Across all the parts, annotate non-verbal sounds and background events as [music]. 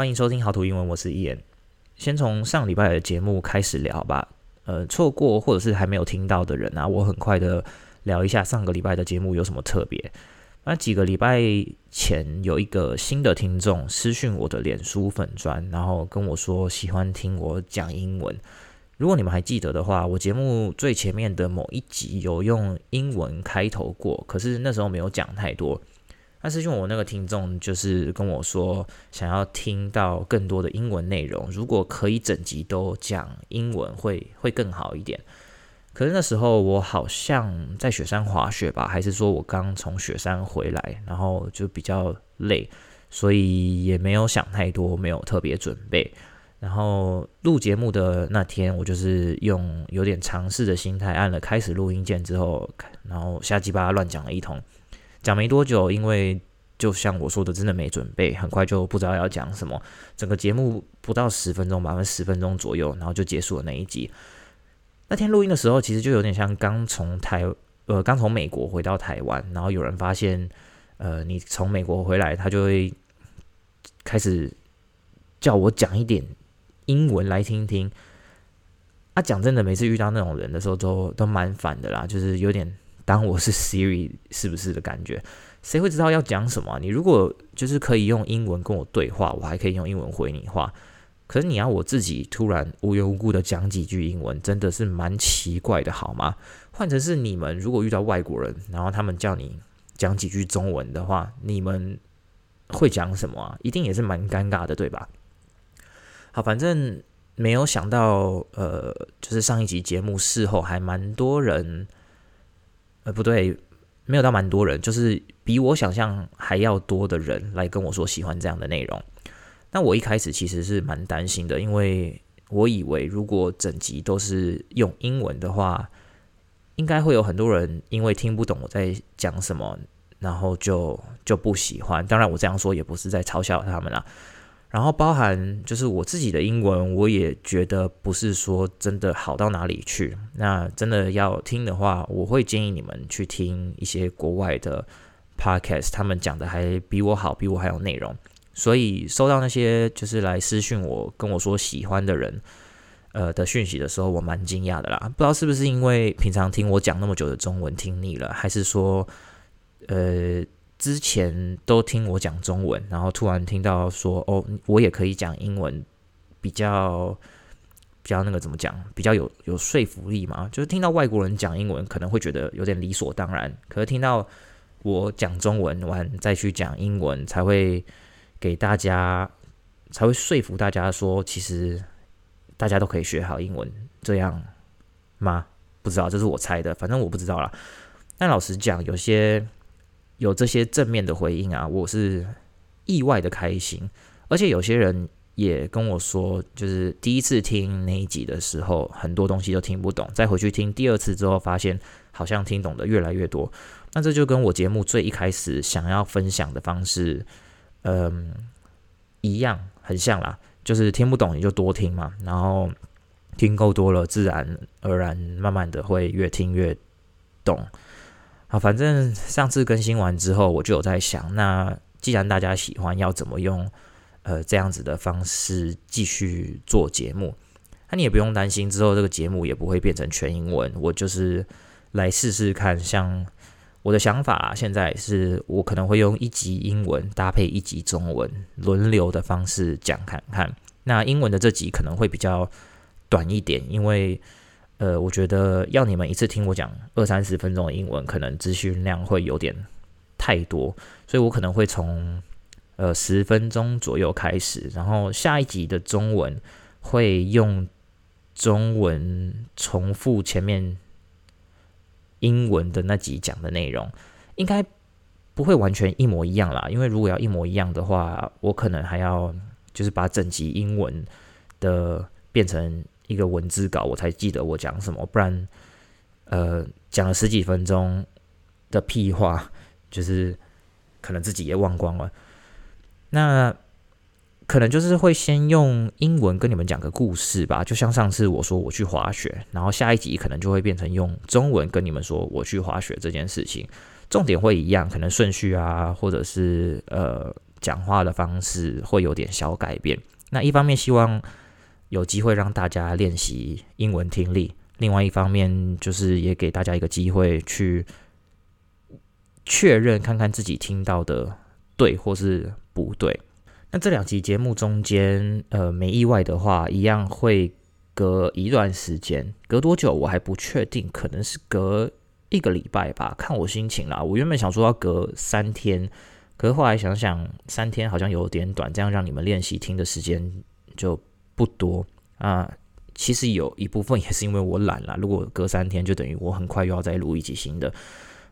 欢迎收听好图英文，我是伊恩。先从上礼拜的节目开始聊吧。呃，错过或者是还没有听到的人啊，我很快的聊一下上个礼拜的节目有什么特别。那几个礼拜前有一个新的听众私讯我的脸书粉专，然后跟我说喜欢听我讲英文。如果你们还记得的话，我节目最前面的某一集有用英文开头过，可是那时候没有讲太多。但是，因为我那个听众就是跟我说，想要听到更多的英文内容，如果可以整集都讲英文，会会更好一点。可是那时候我好像在雪山滑雪吧，还是说我刚从雪山回来，然后就比较累，所以也没有想太多，没有特别准备。然后录节目的那天，我就是用有点尝试的心态，按了开始录音键之后，然后瞎鸡巴乱讲了一通。讲没多久，因为就像我说的，真的没准备，很快就不知道要讲什么。整个节目不到十分钟吧，十分钟左右，然后就结束了那一集。那天录音的时候，其实就有点像刚从台呃刚从美国回到台湾，然后有人发现呃你从美国回来，他就会开始叫我讲一点英文来听听。啊，讲真的，每次遇到那种人的时候，都都蛮烦的啦，就是有点。当我是 Siri 是不是的感觉？谁会知道要讲什么？你如果就是可以用英文跟我对话，我还可以用英文回你话。可是你要我自己突然无缘无故的讲几句英文，真的是蛮奇怪的，好吗？换成是你们，如果遇到外国人，然后他们叫你讲几句中文的话，你们会讲什么啊？一定也是蛮尴尬的，对吧？好，反正没有想到，呃，就是上一集节目事后还蛮多人。呃，不对，没有到蛮多人，就是比我想象还要多的人来跟我说喜欢这样的内容。那我一开始其实是蛮担心的，因为我以为如果整集都是用英文的话，应该会有很多人因为听不懂我在讲什么，然后就就不喜欢。当然，我这样说也不是在嘲笑他们啦。然后包含就是我自己的英文，我也觉得不是说真的好到哪里去。那真的要听的话，我会建议你们去听一些国外的 podcast，他们讲的还比我好，比我还有内容。所以收到那些就是来私讯我跟我说喜欢的人，呃的讯息的时候，我蛮惊讶的啦。不知道是不是因为平常听我讲那么久的中文听腻了，还是说，呃。之前都听我讲中文，然后突然听到说哦，我也可以讲英文，比较比较那个怎么讲，比较有有说服力嘛。就是听到外国人讲英文，可能会觉得有点理所当然，可是听到我讲中文完再去讲英文，才会给大家才会说服大家说，其实大家都可以学好英文，这样吗？不知道，这是我猜的，反正我不知道啦。但老实讲，有些。有这些正面的回应啊，我是意外的开心，而且有些人也跟我说，就是第一次听那一集的时候，很多东西都听不懂，再回去听第二次之后，发现好像听懂的越来越多。那这就跟我节目最一开始想要分享的方式，嗯，一样，很像啦，就是听不懂你就多听嘛，然后听够多了，自然而然慢慢的会越听越懂。好，反正上次更新完之后，我就有在想，那既然大家喜欢，要怎么用呃这样子的方式继续做节目？那你也不用担心，之后这个节目也不会变成全英文。我就是来试试看，像我的想法，现在是我可能会用一集英文搭配一集中文，轮流的方式讲看看。那英文的这集可能会比较短一点，因为。呃，我觉得要你们一次听我讲二三十分钟的英文，可能资讯量会有点太多，所以我可能会从呃十分钟左右开始，然后下一集的中文会用中文重复前面英文的那集讲的内容，应该不会完全一模一样啦，因为如果要一模一样的话，我可能还要就是把整集英文的变成。一个文字稿，我才记得我讲什么，不然，呃，讲了十几分钟的屁话，就是可能自己也忘光了。那可能就是会先用英文跟你们讲个故事吧，就像上次我说我去滑雪，然后下一集可能就会变成用中文跟你们说我去滑雪这件事情，重点会一样，可能顺序啊，或者是呃讲话的方式会有点小改变。那一方面希望有机会让大家练习英文听力，另外一方面就是也给大家一个机会去确认看看自己听到的对或是不对。那这两集节目中间，呃，没意外的话，一样会隔一段时间，隔多久我还不确定，可能是隔一个礼拜吧，看我心情啦。我原本想说要隔三天。可是后来想想，三天好像有点短，这样让你们练习听的时间就不多啊。其实有一部分也是因为我懒啦。如果隔三天，就等于我很快又要再录一集新的，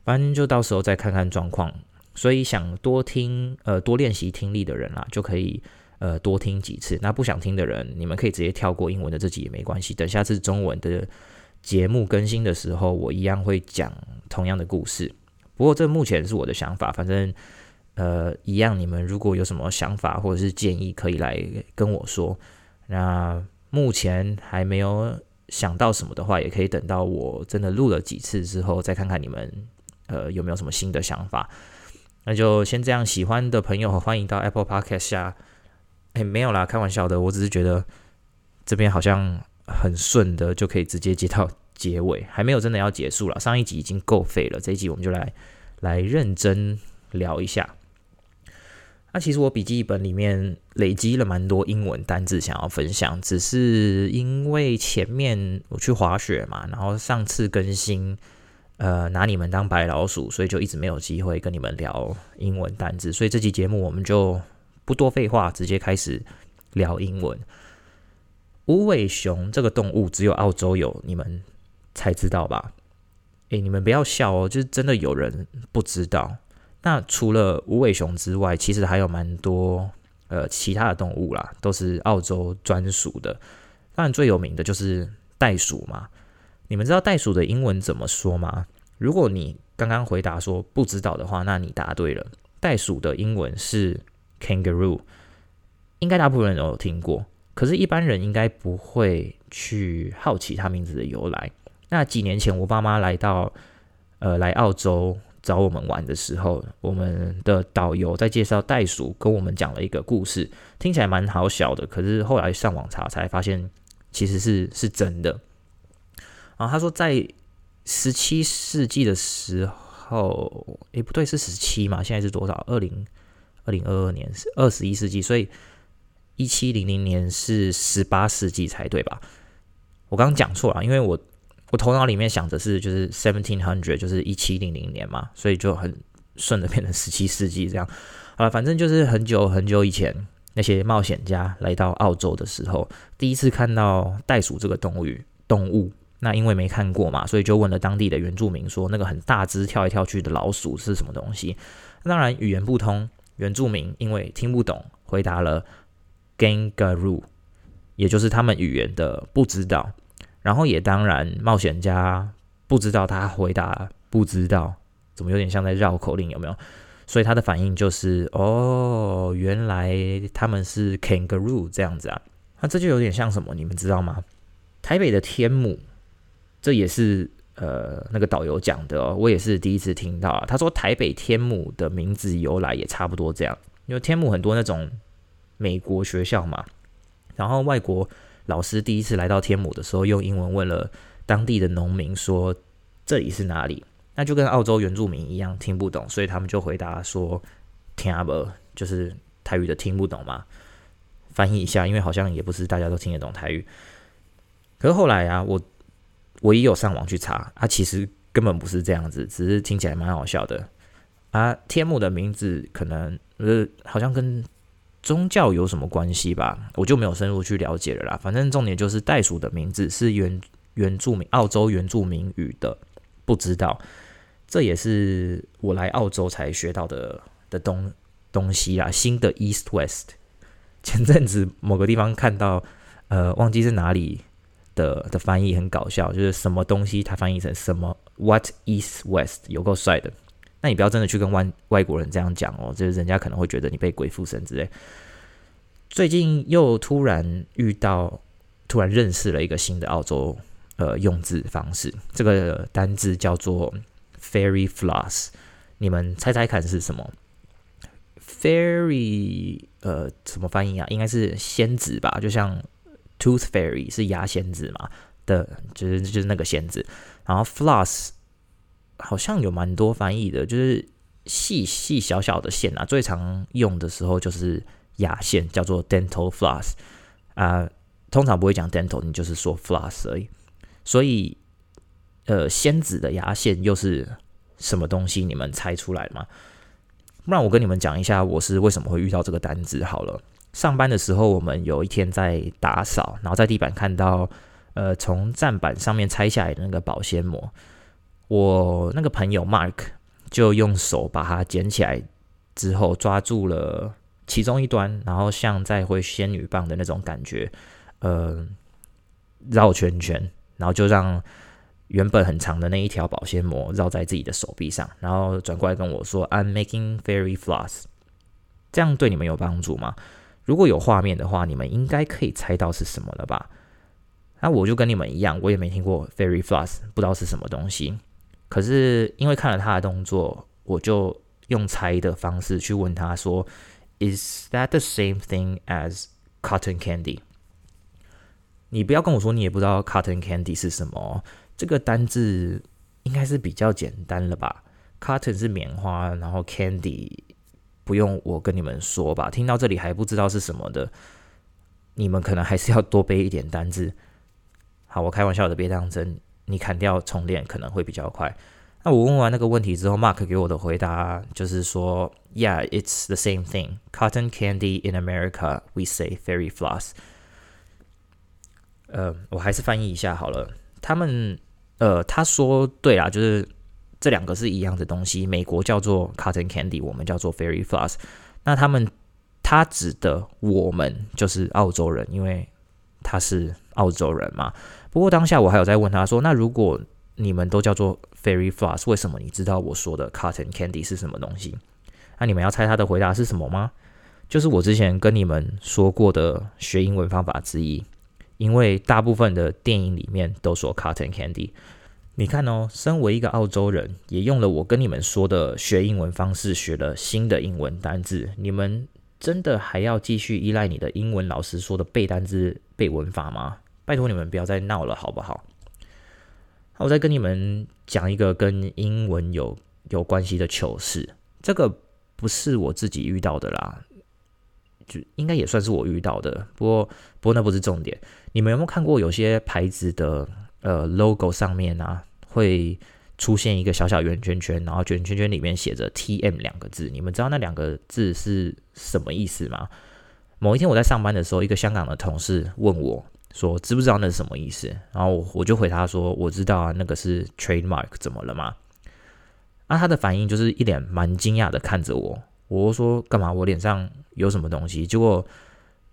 反正就到时候再看看状况。所以想多听呃多练习听力的人啦，就可以呃多听几次。那不想听的人，你们可以直接跳过英文的这集也没关系。等下次中文的节目更新的时候，我一样会讲同样的故事。不过这目前是我的想法，反正。呃，一样，你们如果有什么想法或者是建议，可以来跟我说。那目前还没有想到什么的话，也可以等到我真的录了几次之后，再看看你们呃有没有什么新的想法。那就先这样，喜欢的朋友欢迎到 Apple Podcast 下。哎，没有啦，开玩笑的，我只是觉得这边好像很顺的就可以直接接到结尾，还没有真的要结束了。上一集已经够废了，这一集我们就来来认真聊一下。那其实我笔记本里面累积了蛮多英文单字想要分享，只是因为前面我去滑雪嘛，然后上次更新，呃，拿你们当白老鼠，所以就一直没有机会跟你们聊英文单字，所以这期节目我们就不多废话，直接开始聊英文。无尾熊这个动物只有澳洲有，你们才知道吧？诶，你们不要笑哦，就是真的有人不知道。那除了无尾熊之外，其实还有蛮多呃其他的动物啦，都是澳洲专属的。当然最有名的就是袋鼠嘛。你们知道袋鼠的英文怎么说吗？如果你刚刚回答说不知道的话，那你答对了。袋鼠的英文是 kangaroo，应该大部分人都有听过。可是，一般人应该不会去好奇它名字的由来。那几年前，我爸妈来到呃来澳洲。找我们玩的时候，我们的导游在介绍袋鼠，跟我们讲了一个故事，听起来蛮好笑的。可是后来上网查才发现，其实是是真的。啊，他说在十七世纪的时候，诶，不对，是十七嘛？现在是多少？二零二零二二年是二十一世纪，所以一七零零年是十八世纪才对吧？我刚刚讲错了，因为我。我头脑里面想的是，就是 seventeen hundred，就是一七零零年嘛，所以就很顺着变成十七世纪这样。好了，反正就是很久很久以前，那些冒险家来到澳洲的时候，第一次看到袋鼠这个动物动物。那因为没看过嘛，所以就问了当地的原住民说，那个很大只跳来跳去的老鼠是什么东西？当然语言不通，原住民因为听不懂，回答了 kangaroo，也就是他们语言的不知道。然后也当然，冒险家不知道他回答不知道，怎么有点像在绕口令，有没有？所以他的反应就是哦，原来他们是 kangaroo 这样子啊。那这就有点像什么？你们知道吗？台北的天母，这也是呃那个导游讲的哦，我也是第一次听到啊。他说台北天母的名字由来也差不多这样，因为天母很多那种美国学校嘛，然后外国。老师第一次来到天母的时候，用英文问了当地的农民说：“这里是哪里？”那就跟澳洲原住民一样听不懂，所以他们就回答说：“听不，就是台语的听不懂嘛。”翻译一下，因为好像也不是大家都听得懂台语。可是后来啊，我我也有上网去查，啊，其实根本不是这样子，只是听起来蛮好笑的啊。天母的名字可能呃，好像跟。宗教有什么关系吧？我就没有深入去了解了啦。反正重点就是袋鼠的名字是原原住民澳洲原住民语的，不知道。这也是我来澳洲才学到的的东东西啦。新的 East West，前阵子某个地方看到，呃，忘记是哪里的的翻译很搞笑，就是什么东西它翻译成什么 What East West，有够帅的。那你不要真的去跟外外国人这样讲哦，就是人家可能会觉得你被鬼附身之类。最近又突然遇到，突然认识了一个新的澳洲呃用字方式，这个单字叫做 fairy floss，你们猜猜看是什么 fairy 呃，怎么翻译啊？应该是仙子吧，就像 tooth fairy 是牙仙子嘛的，就是就是那个仙子。然后 floss 好像有蛮多翻译的，就是细细小小的线啊，最常用的时候就是牙线，叫做 dental floss 啊、通常不会讲 dental，你就是说 floss 而已。所以，呃，仙子的牙线又是什么东西？你们猜出来吗？不然我跟你们讲一下，我是为什么会遇到这个单子好了。上班的时候，我们有一天在打扫，然后在地板看到，呃，从站板上面拆下来的那个保鲜膜。我那个朋友 Mark 就用手把它捡起来之后，抓住了其中一端，然后像在挥仙女棒的那种感觉，呃，绕圈圈，然后就让。原本很长的那一条保鲜膜绕在自己的手臂上，然后转过来跟我说：“I'm making fairy floss。”这样对你们有帮助吗？如果有画面的话，你们应该可以猜到是什么了吧？那我就跟你们一样，我也没听过 fairy floss，不知道是什么东西。可是因为看了他的动作，我就用猜的方式去问他说：“Is that the same thing as cotton candy？” 你不要跟我说你也不知道 cotton candy 是什么。这个单字应该是比较简单了吧？Cotton 是棉花，然后 Candy 不用我跟你们说吧？听到这里还不知道是什么的，你们可能还是要多背一点单字。好，我开玩笑的，别当真。你砍掉重练可能会比较快。那我问完那个问题之后，Mark 给我的回答就是说：“Yeah, it's the same thing. Cotton candy in America, we say fairy floss。”呃，我还是翻译一下好了，他们。呃，他说对啊，就是这两个是一样的东西。美国叫做 cotton candy，我们叫做 fairy floss。那他们他指的我们就是澳洲人，因为他是澳洲人嘛。不过当下我还有在问他说，那如果你们都叫做 fairy floss，为什么你知道我说的 cotton candy 是什么东西？那你们要猜他的回答是什么吗？就是我之前跟你们说过的学英文方法之一。因为大部分的电影里面都说 cotton candy，你看哦，身为一个澳洲人，也用了我跟你们说的学英文方式，学了新的英文单字。你们真的还要继续依赖你的英文老师说的背单字、背文法吗？拜托你们不要再闹了，好不好？我再跟你们讲一个跟英文有有关系的糗事，这个不是我自己遇到的啦。就应该也算是我遇到的，不过不过那不是重点。你们有没有看过有些牌子的呃 logo 上面啊，会出现一个小小圆圈圈，然后圆圈圈里面写着 TM 两个字？你们知道那两个字是什么意思吗？某一天我在上班的时候，一个香港的同事问我说：“知不知道那是什么意思？”然后我我就回他说：“我知道啊，那个是 trademark，怎么了吗？”啊，他的反应就是一脸蛮惊讶的看着我。我说干嘛？我脸上有什么东西？结果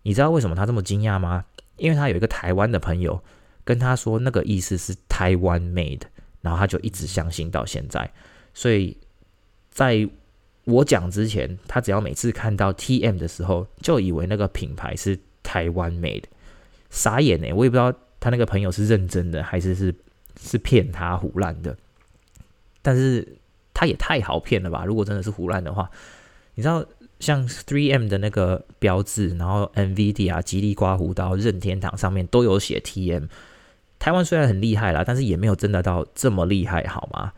你知道为什么他这么惊讶吗？因为他有一个台湾的朋友跟他说那个意思是台湾 made，然后他就一直相信到现在。所以在我讲之前，他只要每次看到 TM 的时候，就以为那个品牌是台湾 made，傻眼呢。我也不知道他那个朋友是认真的还是是是骗他胡烂的。但是他也太好骗了吧？如果真的是胡烂的话。你知道像 3M 的那个标志，然后 NVD 啊吉利刮胡刀、任天堂上面都有写 TM。台湾虽然很厉害啦，但是也没有真的到这么厉害，好吗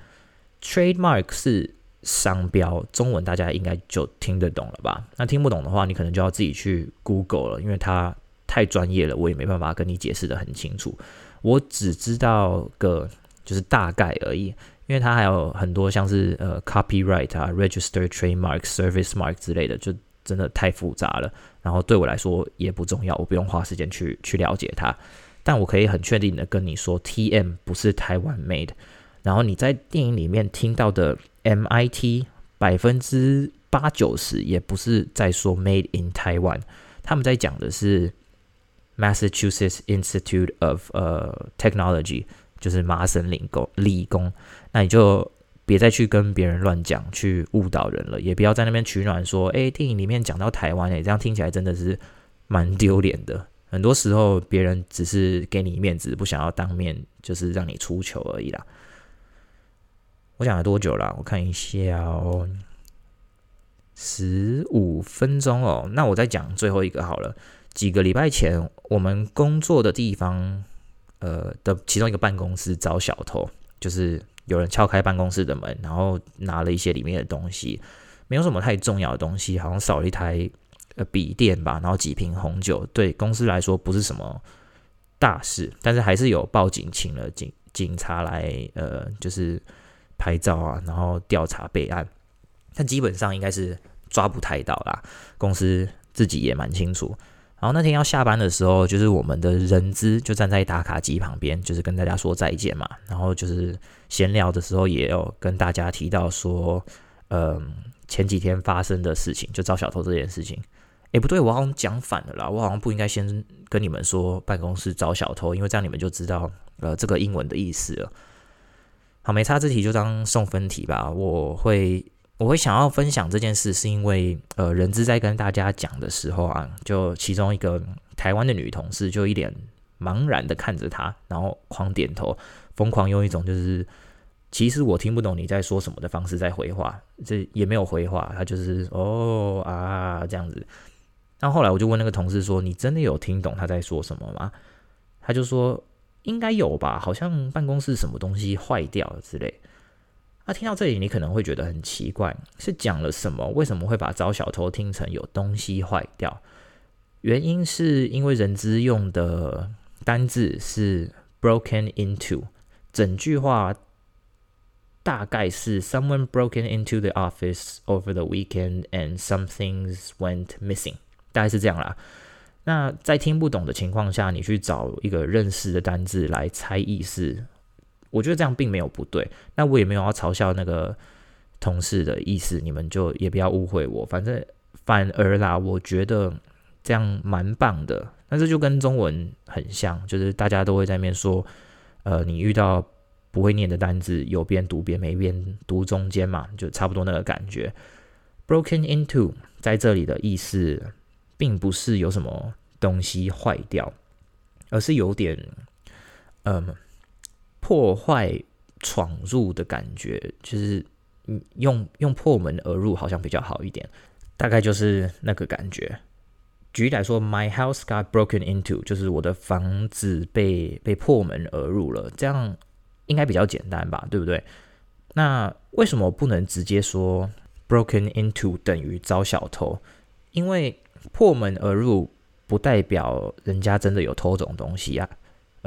？Trademark 是商标，中文大家应该就听得懂了吧？那听不懂的话，你可能就要自己去 Google 了，因为它太专业了，我也没办法跟你解释得很清楚。我只知道个就是大概而已。因为它还有很多像是呃 copyright 啊、register trademark、service mark 之类的，就真的太复杂了。然后对我来说也不重要，我不用花时间去去了解它。但我可以很确定的跟你说，TM 不是台湾 made。然后你在电影里面听到的 MIT，百分之八九十也不是在说 made in Taiwan，他们在讲的是 Massachusetts Institute of 呃 Technology。就是麻省理工理工，那你就别再去跟别人乱讲，去误导人了，也不要在那边取暖说，哎，电影里面讲到台湾，哎，这样听起来真的是蛮丢脸的。很多时候别人只是给你面子，不想要当面就是让你出糗而已啦。我讲了多久了？我看一下哦，十五分钟哦，那我再讲最后一个好了。几个礼拜前，我们工作的地方，呃的其中一个办公室遭小偷，就是有人敲开办公室的门，然后拿了一些里面的东西，没有什么太重要的东西，好像少了一台呃笔电吧，然后几瓶红酒，对公司来说不是什么大事，但是还是有报警，请了警警察来，呃，就是拍照啊，然后调查备案。但基本上应该是抓不太到啦，公司自己也蛮清楚。然后那天要下班的时候，就是我们的人资就站在打卡机旁边，就是跟大家说再见嘛。然后就是闲聊的时候，也有跟大家提到说，嗯，前几天发生的事情，就招小偷这件事情。诶，不对，我好像讲反了啦，我好像不应该先跟你们说办公室招小偷，因为这样你们就知道呃这个英文的意思了。好，没差，这题就当送分题吧，我会。我会想要分享这件事，是因为呃，人资在跟大家讲的时候啊，就其中一个台湾的女同事就一脸茫然的看着他，然后狂点头，疯狂用一种就是其实我听不懂你在说什么的方式在回话，这也没有回话，他就是哦啊这样子。那后来我就问那个同事说：“你真的有听懂他在说什么吗？”他就说：“应该有吧，好像办公室什么东西坏掉了之类。”那、啊、听到这里，你可能会觉得很奇怪，是讲了什么？为什么会把找小偷听成有东西坏掉？原因是因为人资用的单字是 broken into，整句话大概是 someone broken into the office over the weekend and some things went missing，大概是这样啦。那在听不懂的情况下，你去找一个认识的单字来猜意思。我觉得这样并没有不对，那我也没有要嘲笑那个同事的意思，你们就也不要误会我。反正反而啦，我觉得这样蛮棒的。但是就跟中文很像，就是大家都会在那边说，呃，你遇到不会念的单字，有边读边没边读中间嘛，就差不多那个感觉。Broken into 在这里的意思，并不是有什么东西坏掉，而是有点，嗯。破坏闯入的感觉，就是用用破门而入好像比较好一点，大概就是那个感觉。举例来说，My house got broken into，就是我的房子被被破门而入了，这样应该比较简单吧，对不对？那为什么不能直接说 broken into 等于遭小偷？因为破门而入不代表人家真的有偷这种东西啊。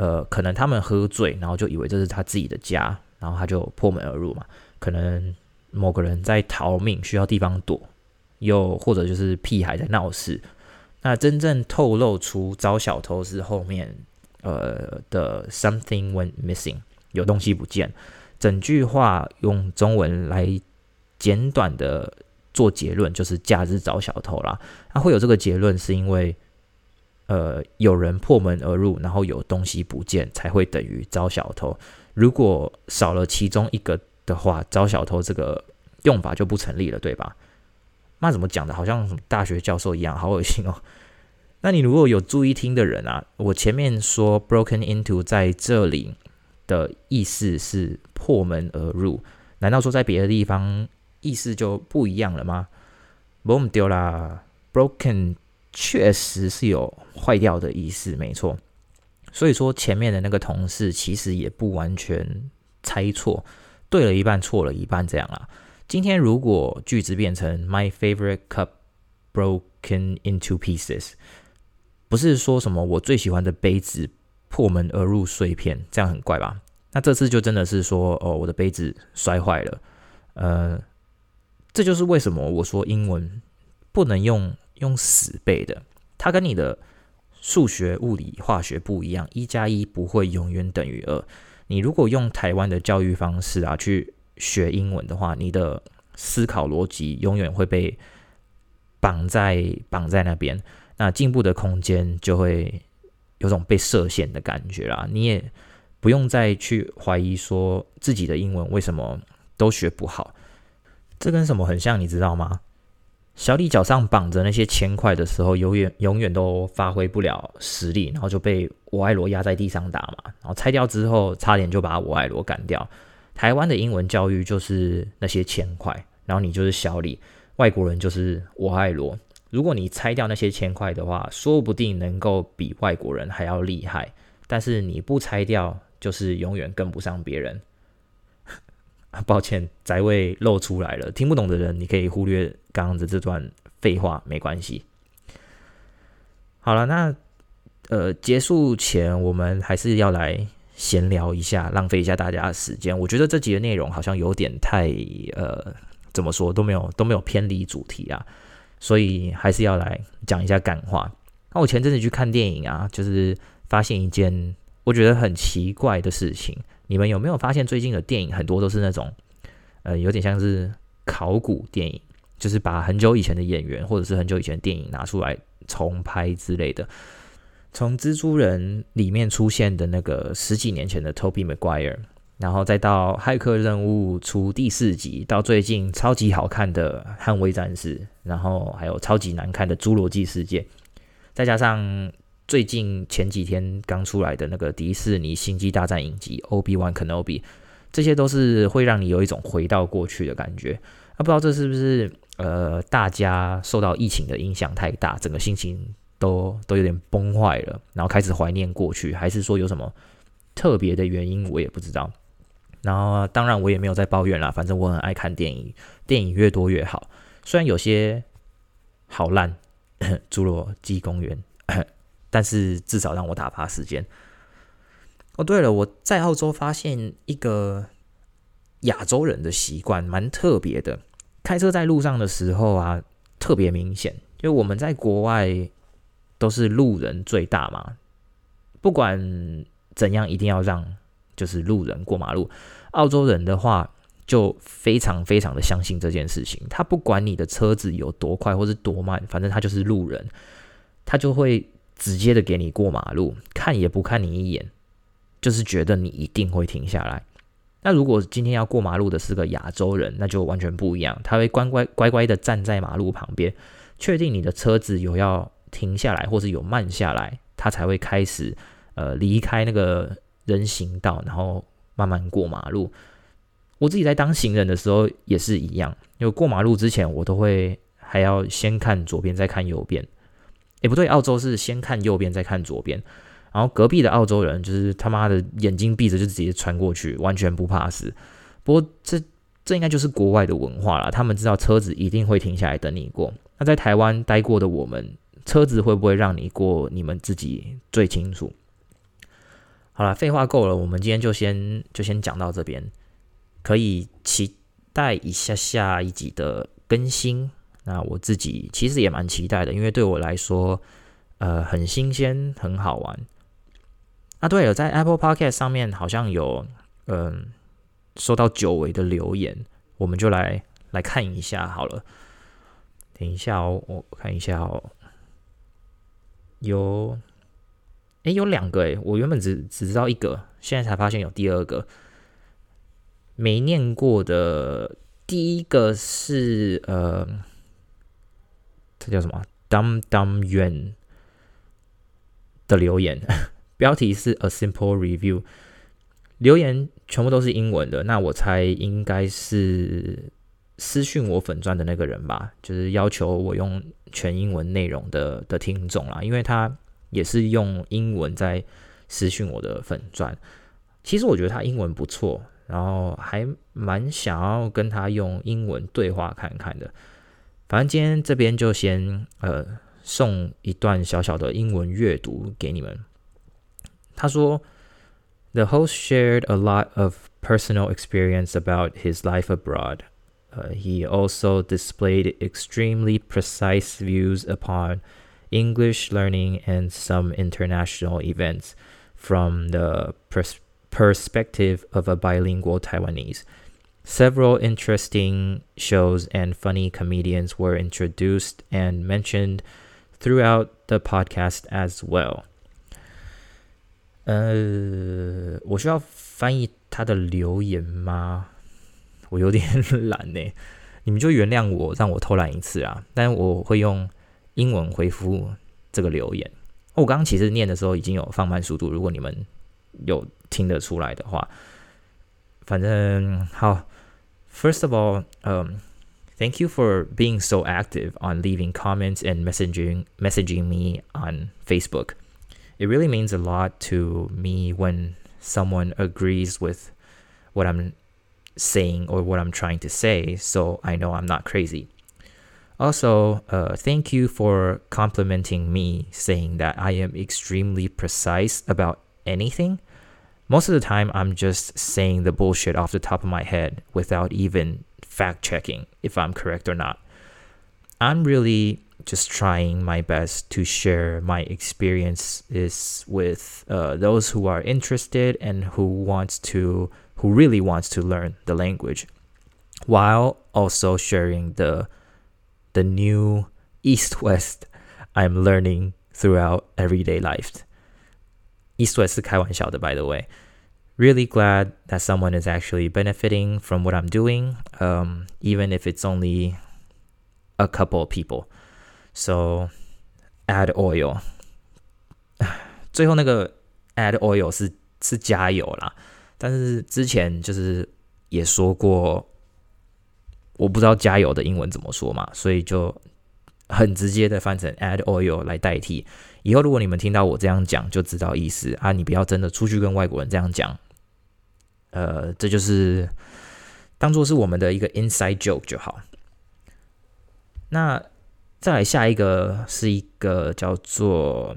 呃，可能他们喝醉，然后就以为这是他自己的家，然后他就破门而入嘛。可能某个人在逃命，需要地方躲，又或者就是屁孩在闹事。那真正透露出遭小偷是后面呃的 something went missing，有东西不见。整句话用中文来简短的做结论，就是假日找小偷啦。那会有这个结论，是因为。呃，有人破门而入，然后有东西不见，才会等于招小偷。如果少了其中一个的话，招小偷这个用法就不成立了，对吧？那怎么讲的？好像大学教授一样，好恶心哦。[laughs] 那你如果有注意听的人啊，我前面说 broken into 在这里的意思是破门而入，难道说在别的地方意思就不一样了吗？不用丢啦，broken。确实是有坏掉的意思，没错。所以说前面的那个同事其实也不完全猜错，对了一半，错了一半这样啊。今天如果句子变成 My favorite cup broken into pieces，不是说什么我最喜欢的杯子破门而入碎片，这样很怪吧？那这次就真的是说哦，我的杯子摔坏了。呃，这就是为什么我说英文不能用。用死背的，它跟你的数学、物理、化学不一样，一加一不会永远等于二。你如果用台湾的教育方式啊去学英文的话，你的思考逻辑永远会被绑在绑在那边，那进步的空间就会有种被设限的感觉啦。你也不用再去怀疑说自己的英文为什么都学不好，这跟什么很像，你知道吗？小李脚上绑着那些铅块的时候，永远永远都发挥不了实力，然后就被我爱罗压在地上打嘛。然后拆掉之后，差点就把我爱罗干掉。台湾的英文教育就是那些铅块，然后你就是小李。外国人就是我爱罗。如果你拆掉那些铅块的话，说不定能够比外国人还要厉害。但是你不拆掉，就是永远跟不上别人。抱歉，宅位露出来了。听不懂的人，你可以忽略刚刚的这段废话，没关系。好了，那呃，结束前我们还是要来闲聊一下，浪费一下大家的时间。我觉得这集的内容好像有点太呃，怎么说都没有都没有偏离主题啊。所以还是要来讲一下感话。那我前阵子去看电影啊，就是发现一件我觉得很奇怪的事情。你们有没有发现最近的电影很多都是那种，呃，有点像是考古电影，就是把很久以前的演员或者是很久以前的电影拿出来重拍之类的。从蜘蛛人里面出现的那个十几年前的 Toby Maguire。然后再到骇客任务出第四集，到最近超级好看的捍卫战士，然后还有超级难看的侏罗纪世界，再加上最近前几天刚出来的那个迪士尼星际大战影集 Obi-Wan Kenobi，这些都是会让你有一种回到过去的感觉。啊，不知道这是不是呃大家受到疫情的影响太大，整个心情都都有点崩坏了，然后开始怀念过去，还是说有什么特别的原因，我也不知道。然后，当然我也没有在抱怨啦，反正我很爱看电影，电影越多越好。虽然有些好烂，《侏罗纪公园》，但是至少让我打发时间。哦，对了，我在澳洲发现一个亚洲人的习惯，蛮特别的。开车在路上的时候啊，特别明显，因为我们在国外都是路人最大嘛，不管怎样，一定要让。就是路人过马路，澳洲人的话就非常非常的相信这件事情。他不管你的车子有多快或是多慢，反正他就是路人，他就会直接的给你过马路，看也不看你一眼，就是觉得你一定会停下来。那如果今天要过马路的是个亚洲人，那就完全不一样，他会乖乖乖乖的站在马路旁边，确定你的车子有要停下来或是有慢下来，他才会开始呃离开那个。人行道，然后慢慢过马路。我自己在当行人的时候也是一样，因为过马路之前，我都会还要先看左边，再看右边。诶，不对，澳洲是先看右边，再看左边。然后隔壁的澳洲人就是他妈的眼睛闭着就直接穿过去，完全不怕死。不过这这应该就是国外的文化了，他们知道车子一定会停下来等你过。那在台湾待过的我们，车子会不会让你过，你们自己最清楚。好了，废话够了，我们今天就先就先讲到这边，可以期待一下下一集的更新。那我自己其实也蛮期待的，因为对我来说，呃，很新鲜，很好玩。啊，对了，在 Apple Podcast 上面好像有嗯、收到久违的留言，我们就来来看一下好了。等一下哦，我看一下哦，有。诶，有两个诶，我原本只只知道一个，现在才发现有第二个没念过的。第一个是呃，叫什么 “dumb Dum Yuan 的留言，[laughs] 标题是 A Simple Review，留言全部都是英文的。那我猜应该是私讯我粉钻的那个人吧，就是要求我用全英文内容的的听众啦，因为他。也是用英文在私讯我的粉钻，其实我觉得他英文不错，然后还蛮想要跟他用英文对话看看的。反正今天这边就先呃送一段小小的英文阅读给你们。他说：“The host shared a lot of personal experience about his life abroad. Uh, he also displayed extremely precise views upon.” English learning and some international events from the pers perspective of a bilingual Taiwanese. Several interesting shows and funny comedians were introduced and mentioned throughout the podcast as well. 呃，我需要翻译他的留言吗？我有点懒呢，你们就原谅我，让我偷懒一次啊！但我会用。英文回复这个留言，我刚刚其实念的时候已经有放慢速度，如果你们有听得出来的话，反正好。First of all, um, Thank you for being so active on leaving comments and messaging messaging me on Facebook. It really means a lot to me when someone agrees with what I'm saying or what I'm trying to say, so I know I'm not crazy. Also, uh, thank you for complimenting me, saying that I am extremely precise about anything. Most of the time, I'm just saying the bullshit off the top of my head without even fact checking if I'm correct or not. I'm really just trying my best to share my experiences with uh, those who are interested and who wants to who really wants to learn the language while also sharing the the new east west I'm learning throughout everyday life. East west 是开玩笑的 by the way really glad that someone is actually benefiting from what I'm doing, um, even if it's only a couple of people. So add oil. [sighs] 最后那个 add oil 是是加油啦，但是之前就是也说过，我不知道加油的英文怎么说嘛，所以就很直接的翻成 add oil 来代替。 以后如果你们听到我这样讲，就知道意思啊，你不要真的出去跟外国人这样讲。呃，这就是当做是我们的一个 inside joke 就好。那再来下一个是一个叫做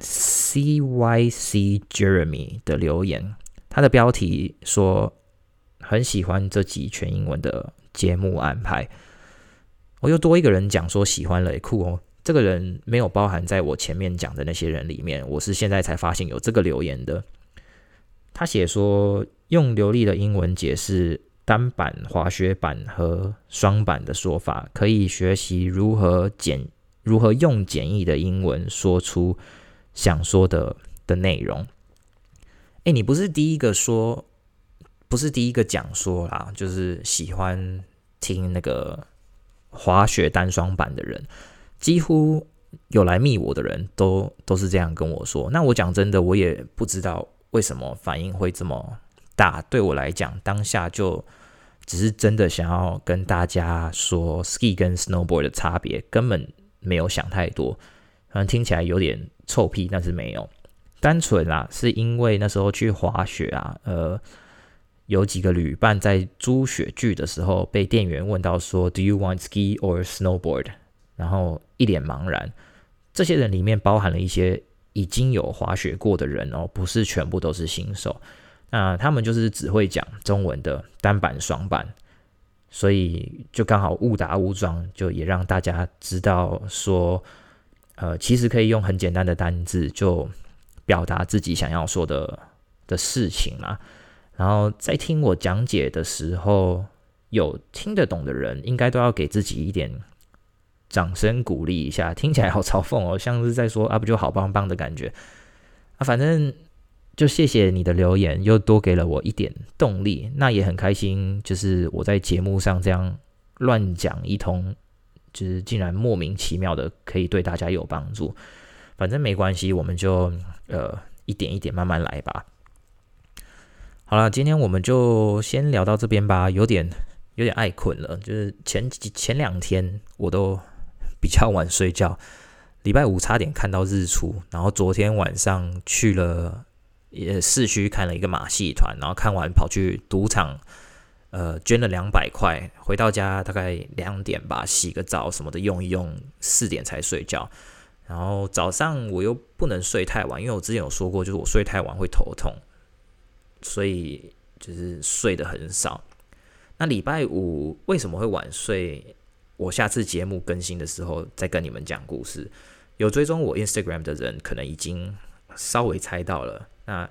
CYC Jeremy 的留言，他的标题说很喜欢这集全英文的节目安排。我又多一个人讲说喜欢了，也酷哦。这个人没有包含在我前面讲的那些人里面，我是现在才发现有这个留言的。他写说。用流利的英文解释单板、滑雪板和双板的说法，可以学习如何简如何用简易的英文说出想说的的内容。诶，你不是第一个说，不是第一个讲说啦，就是喜欢听那个滑雪单双板的人，几乎有来密我的人都都是这样跟我说。那我讲真的，我也不知道为什么反应会这么。大对我来讲，当下就只是真的想要跟大家说 ski 跟 snowboard 的差别，根本没有想太多。可能听起来有点臭屁，但是没有，单纯啊，是因为那时候去滑雪啊，呃，有几个旅伴在租雪具的时候，被店员问到说 “Do you want ski or snowboard？” 然后一脸茫然。这些人里面包含了一些已经有滑雪过的人哦，不是全部都是新手。那他们就是只会讲中文的单板、双板，所以就刚好误打误撞，就也让大家知道说，呃，其实可以用很简单的单字就表达自己想要说的的事情啦。然后在听我讲解的时候，有听得懂的人，应该都要给自己一点掌声鼓励一下。听起来好嘲讽哦，像是在说啊，不就好棒棒的感觉啊，反正。就谢谢你的留言，又多给了我一点动力。那也很开心，就是我在节目上这样乱讲一通，就是竟然莫名其妙的可以对大家有帮助。反正没关系，我们就呃一点一点慢慢来吧。好了，今天我们就先聊到这边吧。有点有点爱困了，就是前几前两天我都比较晚睡觉，礼拜五差点看到日出，然后昨天晚上去了。也市区看了一个马戏团，然后看完跑去赌场，呃，捐了两百块，回到家大概两点吧，洗个澡什么的用一用，四点才睡觉。然后早上我又不能睡太晚，因为我之前有说过，就是我睡太晚会头痛，所以就是睡得很少。那礼拜五为什么会晚睡？我下次节目更新的时候再跟你们讲故事。有追踪我 Instagram 的人，可能已经稍微猜到了。那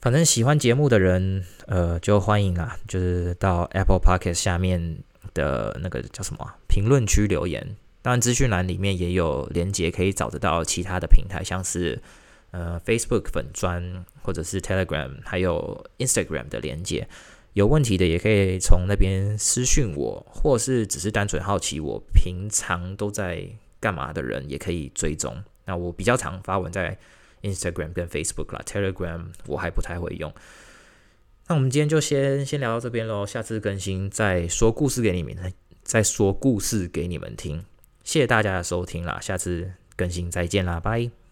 反正喜欢节目的人，呃，就欢迎啊，就是到 Apple Podcast 下面的那个叫什么评论区留言。当然，资讯栏里面也有连接，可以找得到其他的平台，像是呃 Facebook 粉专，或者是 Telegram，还有 Instagram 的连接。有问题的也可以从那边私讯我，或是只是单纯好奇我平常都在干嘛的人，也可以追踪。那我比较常发文在。Instagram 跟 Facebook 啦，Telegram 我还不太会用。那我们今天就先先聊到这边喽，下次更新再说故事给你们再说故事给你们听。谢谢大家的收听啦，下次更新再见啦，拜。